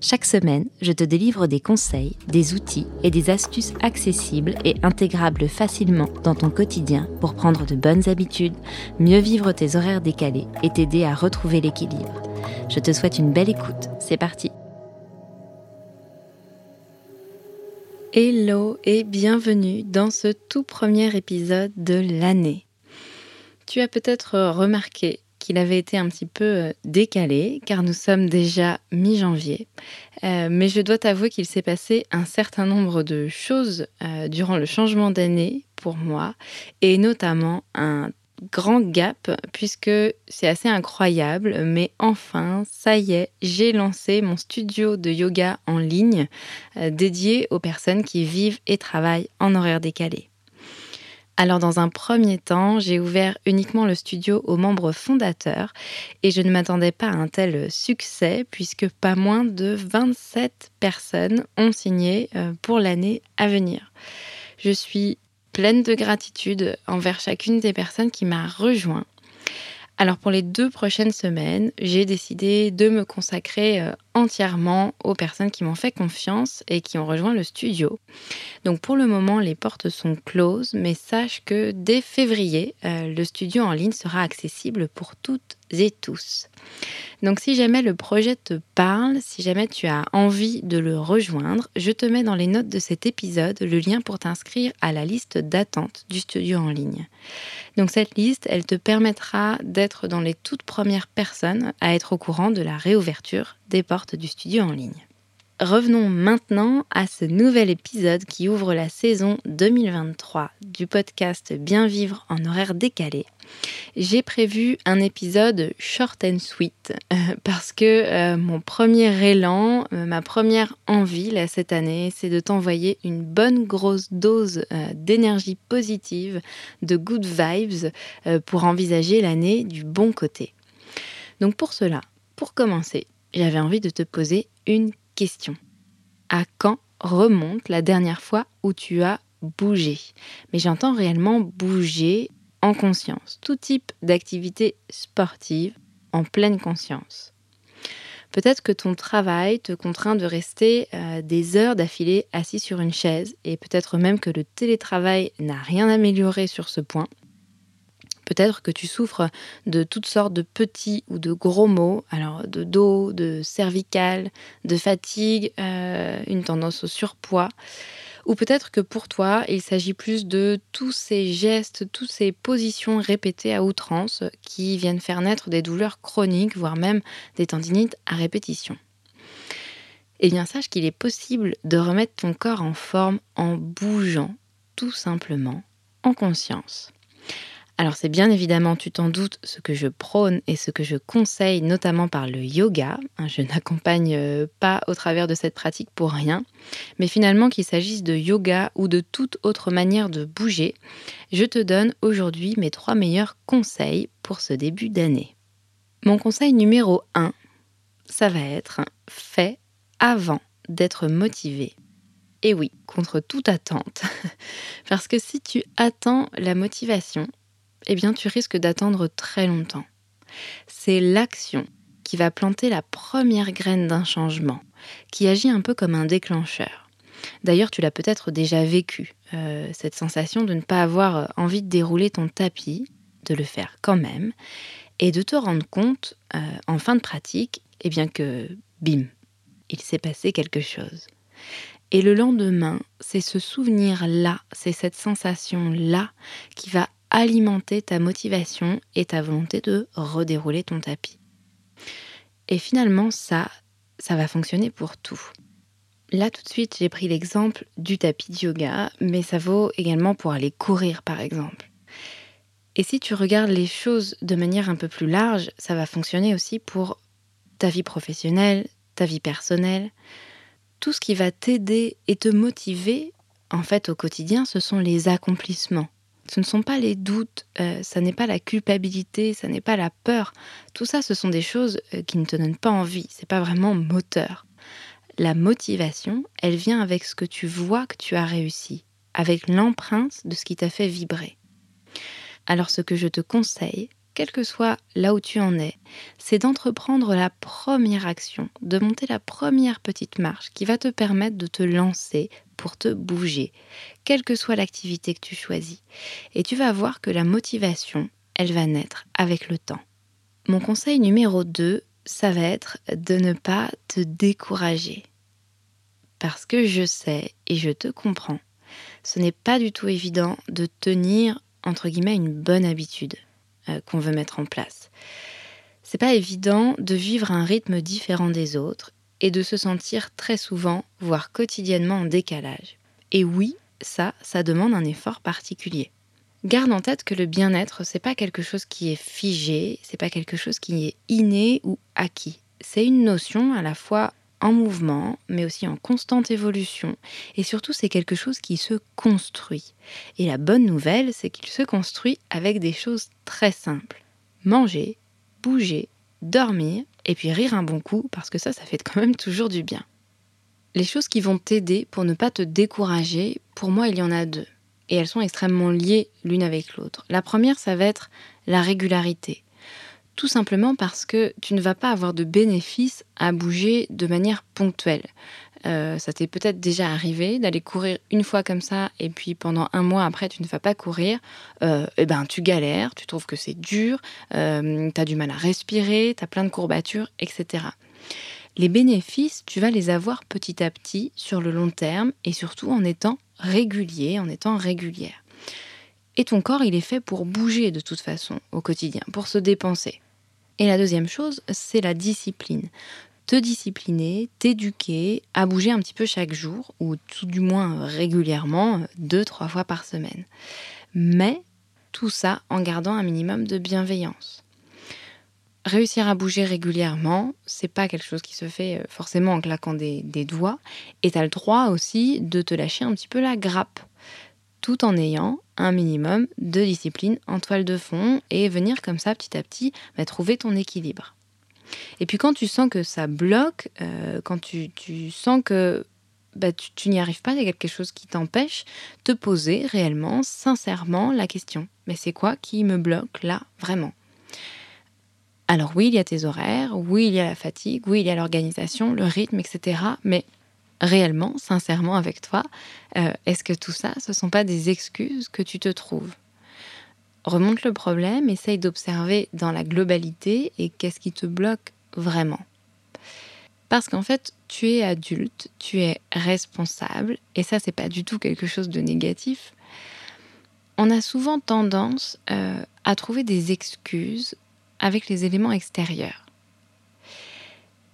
Chaque semaine, je te délivre des conseils, des outils et des astuces accessibles et intégrables facilement dans ton quotidien pour prendre de bonnes habitudes, mieux vivre tes horaires décalés et t'aider à retrouver l'équilibre. Je te souhaite une belle écoute. C'est parti. Hello et bienvenue dans ce tout premier épisode de l'année. Tu as peut-être remarqué qu'il avait été un petit peu euh, décalé, car nous sommes déjà mi-janvier. Euh, mais je dois t'avouer qu'il s'est passé un certain nombre de choses euh, durant le changement d'année pour moi, et notamment un grand gap, puisque c'est assez incroyable, mais enfin, ça y est, j'ai lancé mon studio de yoga en ligne dédié aux personnes qui vivent et travaillent en horaire décalé. Alors dans un premier temps, j'ai ouvert uniquement le studio aux membres fondateurs et je ne m'attendais pas à un tel succès puisque pas moins de 27 personnes ont signé euh, pour l'année à venir. Je suis pleine de gratitude envers chacune des personnes qui m'a rejoint alors pour les deux prochaines semaines, j'ai décidé de me consacrer euh, entièrement aux personnes qui m'ont fait confiance et qui ont rejoint le studio. Donc pour le moment, les portes sont closes, mais sache que dès février, euh, le studio en ligne sera accessible pour toutes et tous. Donc si jamais le projet te parle, si jamais tu as envie de le rejoindre, je te mets dans les notes de cet épisode le lien pour t'inscrire à la liste d'attente du studio en ligne. Donc cette liste, elle te permettra d'être dans les toutes premières personnes à être au courant de la réouverture des portes du studio en ligne. Revenons maintenant à ce nouvel épisode qui ouvre la saison 2023 du podcast Bien vivre en horaire décalé. J'ai prévu un épisode short and sweet euh, parce que euh, mon premier élan, euh, ma première envie là, cette année, c'est de t'envoyer une bonne grosse dose d'énergie positive, de good vibes pour envisager l'année du bon côté. Donc pour cela, pour commencer, j'avais envie de te poser une question. À quand remonte la dernière fois où tu as bougé? Mais j'entends réellement bouger en conscience, tout type d'activité sportive en pleine conscience. Peut-être que ton travail te contraint de rester euh, des heures d'affilée assis sur une chaise et peut-être même que le télétravail n'a rien amélioré sur ce point. Peut-être que tu souffres de toutes sortes de petits ou de gros maux, alors de dos, de cervical, de fatigue, euh, une tendance au surpoids. Ou peut-être que pour toi, il s'agit plus de tous ces gestes, toutes ces positions répétées à outrance qui viennent faire naître des douleurs chroniques, voire même des tendinites à répétition. Eh bien, sache qu'il est possible de remettre ton corps en forme en bougeant, tout simplement, en conscience. Alors c'est bien évidemment, tu t'en doutes, ce que je prône et ce que je conseille, notamment par le yoga. Hein, je n'accompagne euh, pas au travers de cette pratique pour rien. Mais finalement, qu'il s'agisse de yoga ou de toute autre manière de bouger, je te donne aujourd'hui mes trois meilleurs conseils pour ce début d'année. Mon conseil numéro 1, ça va être fait avant d'être motivé. Et oui, contre toute attente. Parce que si tu attends la motivation, eh bien tu risques d'attendre très longtemps. C'est l'action qui va planter la première graine d'un changement, qui agit un peu comme un déclencheur. D'ailleurs, tu l'as peut-être déjà vécu, euh, cette sensation de ne pas avoir envie de dérouler ton tapis, de le faire quand même, et de te rendre compte euh, en fin de pratique, eh bien que, bim, il s'est passé quelque chose. Et le lendemain, c'est ce souvenir-là, c'est cette sensation-là qui va alimenter ta motivation et ta volonté de redérouler ton tapis. Et finalement, ça, ça va fonctionner pour tout. Là, tout de suite, j'ai pris l'exemple du tapis de yoga, mais ça vaut également pour aller courir, par exemple. Et si tu regardes les choses de manière un peu plus large, ça va fonctionner aussi pour ta vie professionnelle, ta vie personnelle. Tout ce qui va t'aider et te motiver, en fait, au quotidien, ce sont les accomplissements Ce ne sont pas les doutes, euh, ça n'est pas la culpabilité, ça n'est pas la peur. Tout ça, ce sont des choses euh, qui ne te donnent pas envie. C'est pas vraiment moteur. La motivation, elle vient avec ce que tu vois que tu as réussi, avec l'empreinte de ce qui t'a fait vibrer. Alors ce que je te conseille, quel que soit là où tu en es, c'est d'entreprendre la première action, de monter la première petite marche qui va te permettre de te lancer pour te bouger, quelle que soit l'activité que tu choisis. Et tu vas voir que la motivation, elle va naître avec le temps. Mon conseil numéro 2, ça va être de ne pas te décourager. Parce que je sais et je te comprends, ce n'est pas du tout évident de tenir entre guillemets une bonne habitude euh, qu'on veut mettre en place. C'est pas évident de vivre un rythme différent des autres et de se sentir très souvent, voire quotidiennement en décalage. Et oui, ça, ça demande un effort particulier. Garde en tête que le bien-être, c'est pas quelque chose qui est figé, c'est pas quelque chose qui est inné ou acquis. C'est une notion à la fois en mouvement, mais aussi en constante évolution. Et surtout, c'est quelque chose qui se construit. Et la bonne nouvelle, c'est qu'il se construit avec des choses très simples. Manger, bouger, dormir, et puis rire un bon coup, parce que ça, ça fait quand même toujours du bien. Les choses qui vont t'aider pour ne pas te décourager, pour moi, il y en a deux. Et elles sont extrêmement liées l'une avec l'autre. La première, ça va être la régularité. Tout simplement parce que tu ne vas pas avoir de bénéfice à bouger de manière ponctuelle. Euh, ça t'est peut-être déjà arrivé d'aller courir une fois comme ça et puis pendant un mois après tu ne vas pas courir, euh, et ben tu galères, tu trouves que c'est dur, euh, tu as du mal à respirer, tu as plein de courbatures, etc. Les bénéfices, tu vas les avoir petit à petit sur le long terme et surtout en étant régulier, en étant régulière. Et ton corps, il est fait pour bouger de toute façon au quotidien, pour se dépenser. Et la deuxième chose, c'est la discipline. Te discipliner, t'éduquer à bouger un petit peu chaque jour, ou tout du moins régulièrement, deux, trois fois par semaine. Mais tout ça en gardant un minimum de bienveillance. Réussir à bouger régulièrement, c'est pas quelque chose qui se fait euh, forcément en claquant des, doigts, et tu as le droit aussi de te lâcher un petit peu la grappe tout en ayant un minimum de discipline en toile de fond et venir comme ça petit à petit bah, trouver ton équilibre. Et puis quand tu sens que ça bloque, euh, quand tu, sens que bah, tu, n'y arrives pas, il y a quelque chose qui t'empêche, te poser réellement, sincèrement la question. Mais c'est quoi qui me bloque là, vraiment? Alors oui, il y a tes horaires, oui, il y a la fatigue, oui, il y a l'organisation, le rythme, etc. Mais réellement, sincèrement avec toi, euh, est-ce que tout ça, ce ne sont pas des excuses que tu te trouves? Remonte le problème, essaye d'observer dans la globalité et qu'est-ce qui te bloque vraiment. Parce qu'en fait, tu es adulte, tu es responsable, et ça, c'est pas du tout quelque chose de négatif. On a souvent tendance euh, à trouver des excuses avec les éléments extérieurs.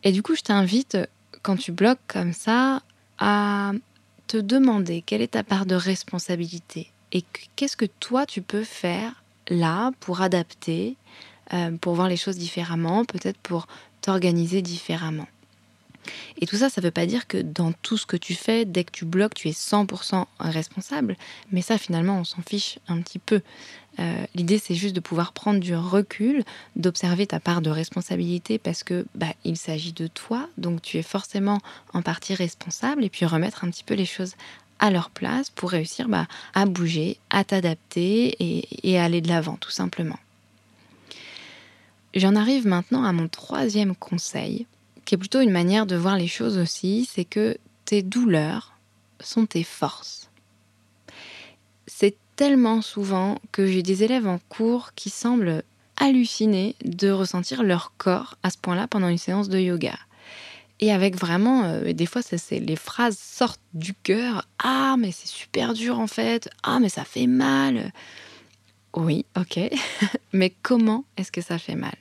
Et du coup, je t'invite quand tu bloques comme ça, à te demander quelle est ta part de responsabilité et qu'est-ce que toi tu peux faire là pour adapter, euh, pour voir les choses différemment, peut-être pour t'organiser différemment? Et tout ça, ça ne veut pas dire que dans tout ce que tu fais, dès que tu bloques, tu es 100% responsable. Mais ça, finalement, on s'en fiche un petit peu. Euh, l'idée, c'est juste de pouvoir prendre du recul, d'observer ta part de responsabilité parce que bah, il s'agit de toi, donc tu es forcément en partie responsable, et puis remettre un petit peu les choses à leur place pour réussir bah, à bouger, à t'adapter et à aller de l'avant, tout simplement. J'en arrive maintenant à mon troisième conseil qui est plutôt une manière de voir les choses aussi, c'est que tes douleurs sont tes forces. C'est tellement souvent que j'ai des élèves en cours qui semblent halluciner de ressentir leur corps à ce point-là pendant une séance de yoga. Et avec vraiment, euh, des fois, c'est, les phrases sortent du cœur. Ah, mais c'est super dur en fait. Ah, mais ça fait mal. Oui, ok. mais comment est-ce que ça fait mal?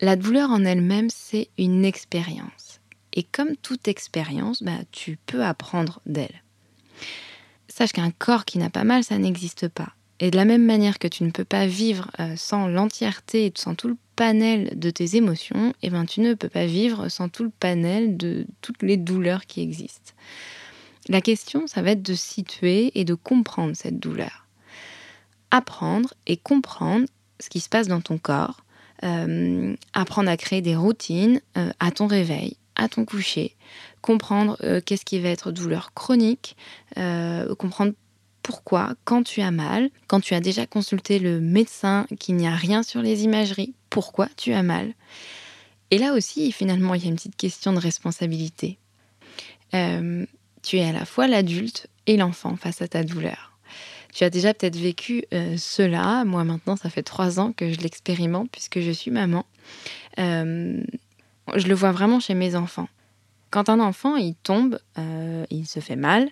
La douleur en elle-même, c'est une expérience. Et comme toute expérience, bah, tu peux apprendre d'elle. Sache qu'un corps qui n'a pas mal, ça n'existe pas. Et de la même manière que tu ne peux pas vivre euh, sans l'entièreté, sans tout le panel de tes émotions, et eh ben, tu ne peux pas vivre sans tout le panel de toutes les douleurs qui existent. La question, ça va être de situer et de comprendre cette douleur. apprendre et comprendre ce qui se passe dans ton corps, euh, apprendre à créer des routines euh, à ton réveil, à ton coucher, comprendre euh, qu'est-ce qui va être douleur chronique, comprendre pourquoi, quand tu as mal, quand tu as déjà consulté le médecin, qu'il n'y a rien sur les imageries, pourquoi tu as mal. Et là aussi, finalement, il y a une petite question de responsabilité. tu es à la fois l'adulte et l'enfant face à ta douleur. Tu as déjà peut-être vécu euh, cela. Moi maintenant, ça fait trois ans que je l'expérimente puisque je suis maman. Euh, je le vois vraiment chez mes enfants. Quand un enfant, il tombe, euh, il se fait mal.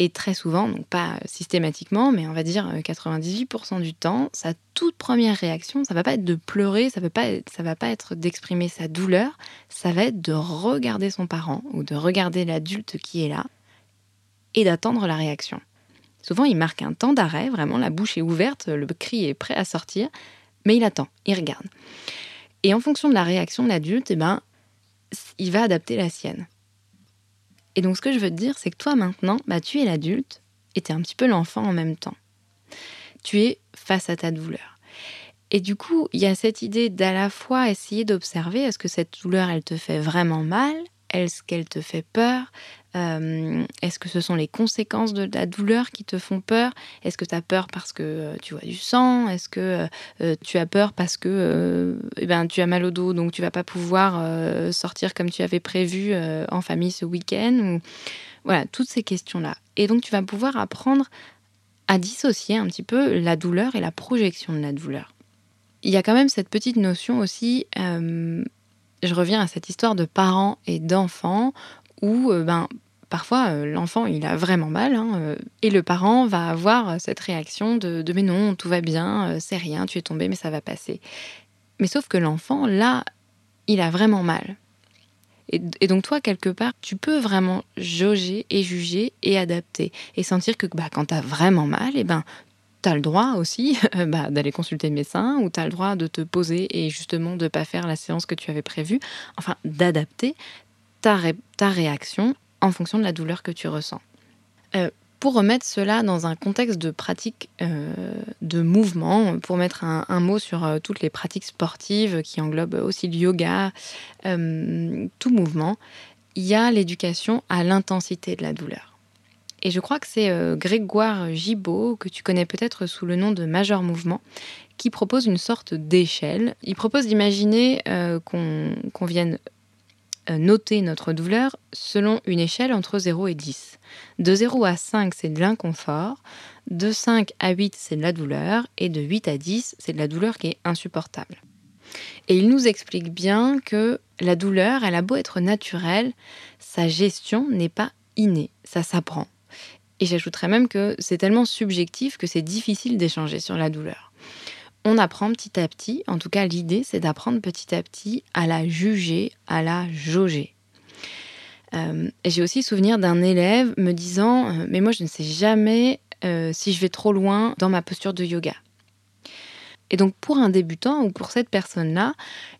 Et très souvent, donc pas systématiquement, mais on va dire 98% du temps, sa toute première réaction, ça va pas être de pleurer, ça va pas, ça va pas être d'exprimer sa douleur, ça va être de regarder son parent ou de regarder l'adulte qui est là et d'attendre la réaction. Souvent, il marque un temps d'arrêt, vraiment, la bouche est ouverte, le cri est prêt à sortir, mais il attend, il regarde. Et en fonction de la réaction de l'adulte, eh ben, il va adapter la sienne. Et donc, ce que je veux te dire, c'est que toi, maintenant, bah, tu es l'adulte et tu es un petit peu l'enfant en même temps. Tu es face à ta douleur. Et du coup, il y a cette idée d'à la fois essayer d'observer est-ce que cette douleur, elle te fait vraiment mal? Est-ce qu'elle te fait peur? Euh, est-ce que ce sont les conséquences de la douleur qui te font peur? Est-ce que tu as peur parce que euh, tu vois du sang? Est-ce que euh, tu as peur parce que eh ben, tu as mal au dos, donc tu vas pas pouvoir sortir comme tu avais prévu en famille ce week-end? Voilà, toutes ces questions-là. Et donc tu vas pouvoir apprendre à dissocier un petit peu la douleur et la projection de la douleur. Il y a quand même cette petite notion aussi je reviens à cette histoire de parents et d'enfants où euh, ben, parfois euh, l'enfant il a vraiment mal hein, euh, et le parent va avoir cette réaction de, mais non, tout va bien, c'est rien, tu es tombé mais ça va passer. Mais sauf que l'enfant là, il a vraiment mal. Et, donc toi, quelque part, tu peux vraiment jauger et juger et adapter et sentir que bah, quand tu as vraiment mal, et eh ben, tu as le droit aussi bah, d'aller consulter le médecin ou tu as le droit de te poser et justement de ne pas faire la séance que tu avais prévue, enfin d'adapter ta, ta réaction en fonction de la douleur que tu ressens. Euh, pour remettre cela dans un contexte de pratique euh, de mouvement, pour mettre un, mot sur euh, toutes les pratiques sportives qui englobent aussi le yoga, tout mouvement, il y a l'éducation à l'intensité de la douleur. Et je crois que c'est Grégoire Gibault, que tu connais peut-être sous le nom de Major Mouvement, qui propose une sorte d'échelle. Il propose d'imaginer qu'on vienne noter notre douleur selon une échelle entre 0 et 10. De 0 à 5, c'est de l'inconfort. De 5 à 8, c'est de la douleur. Et de 8 à 10, c'est de la douleur qui est insupportable. Et il nous explique bien que la douleur, elle a beau être naturelle, sa gestion n'est pas innée, ça s'apprend. Et j'ajouterais même que c'est tellement subjectif que c'est difficile d'échanger sur la douleur on apprend petit à petit, en tout cas l'idée c'est d'apprendre petit à petit à la juger, à la jauger. Euh, j'ai aussi souvenir d'un élève me disant euh, Mais moi je ne sais jamais euh, si je vais trop loin dans ma posture de yoga. Et donc pour un débutant ou pour cette personne-là,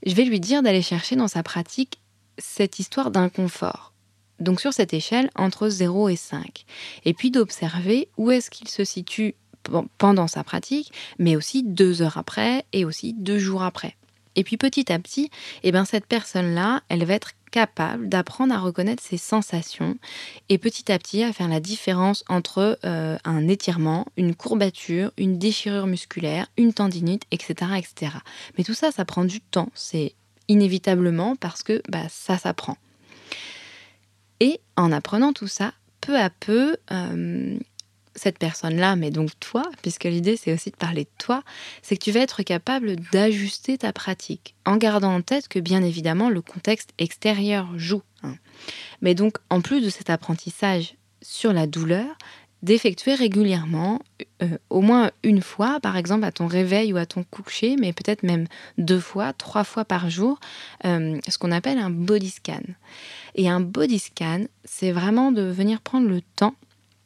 je vais lui dire d'aller chercher dans sa pratique cette histoire d'inconfort. Donc sur cette échelle entre 0 et 5. Et puis d'observer où est-ce qu'il se situe pendant sa pratique, mais aussi deux heures après et aussi deux jours après. Et puis petit à petit, eh ben, cette personne-là, elle va être capable d'apprendre à reconnaître ses sensations et petit à petit à faire la différence entre euh, un étirement, une courbature, une déchirure musculaire, une tendinite, etc., etc. Mais tout ça, ça prend du temps. C'est inévitablement parce que bah, ça s'apprend. Et en apprenant tout ça, peu à peu, euh, cette personne-là, mais donc toi, puisque l'idée c'est aussi de parler de toi, c'est que tu vas être capable d'ajuster ta pratique, en gardant en tête que bien évidemment le contexte extérieur joue. Hein. Mais donc en plus de cet apprentissage sur la douleur, d'effectuer régulièrement, euh, au moins une fois, par exemple à ton réveil ou à ton coucher, mais peut-être même deux fois, trois fois par jour, euh, ce qu'on appelle un body scan. Et un body scan, c'est vraiment de venir prendre le temps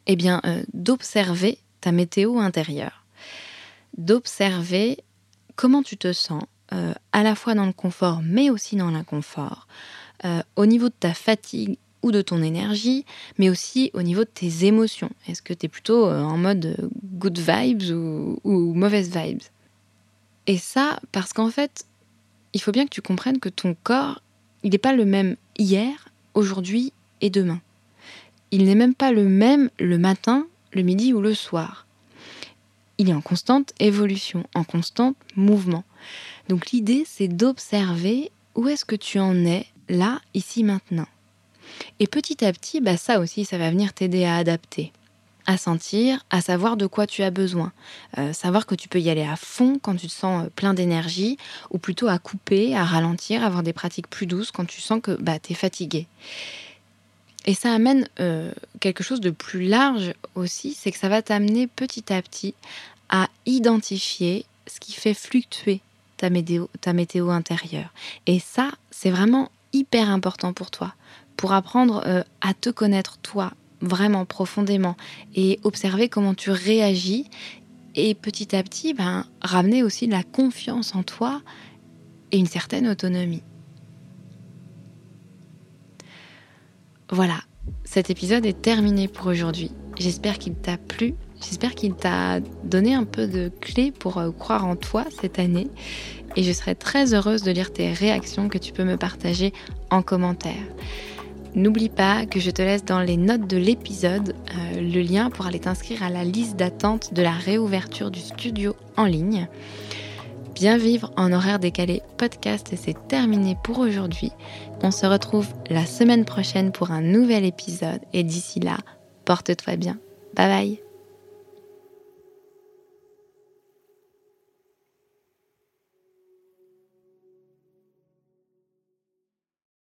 eh euh, d'observer ta météo intérieure, d'observer comment tu te sens, euh, à la fois dans le confort, mais aussi dans l'inconfort, euh, au niveau de ta fatigue ou de ton énergie, mais aussi au niveau de tes émotions. Est-ce que tu es plutôt en mode good vibes ou, ou mauvaise vibes? Et ça, parce qu'en fait, il faut bien que tu comprennes que ton corps, il n'est pas le même hier, aujourd'hui et demain. Il n'est même pas le même le matin, le midi ou le soir. Il est en constante évolution, en constant mouvement. Donc l'idée, c'est d'observer où est-ce que tu en es là, ici, maintenant. Et petit à petit, bah ça aussi, ça va venir t'aider à adapter, à sentir, à savoir de quoi tu as besoin, euh, savoir que tu peux y aller à fond quand tu te sens euh, plein d'énergie, ou plutôt à couper, à ralentir, avoir des pratiques plus douces quand tu sens que bah, tu es fatigué. Et ça amène euh, quelque chose de plus large aussi, c'est que ça va t'amener petit à petit à identifier ce qui fait fluctuer ta météo, intérieure. Et ça, c'est vraiment hyper important pour toi, pour apprendre euh, à te connaître toi vraiment profondément et observer comment tu réagis et petit à petit ben, ramener aussi de la confiance en toi et une certaine autonomie. Voilà, cet épisode est terminé pour aujourd'hui. J'espère qu'il t'a plu, j'espère qu'il t'a donné un peu de clés pour euh, croire en toi cette année et je serai très heureuse de lire tes réactions que tu peux me partager en commentaire. N'oublie pas que je te laisse dans les notes de l'épisode euh, le lien pour aller t'inscrire à la liste d'attente de la réouverture du studio en ligne. Bien vivre en horaire décalé podcast c'est terminé pour aujourd'hui. On se retrouve la semaine prochaine pour un nouvel épisode et d'ici là, porte-toi bien. Bye bye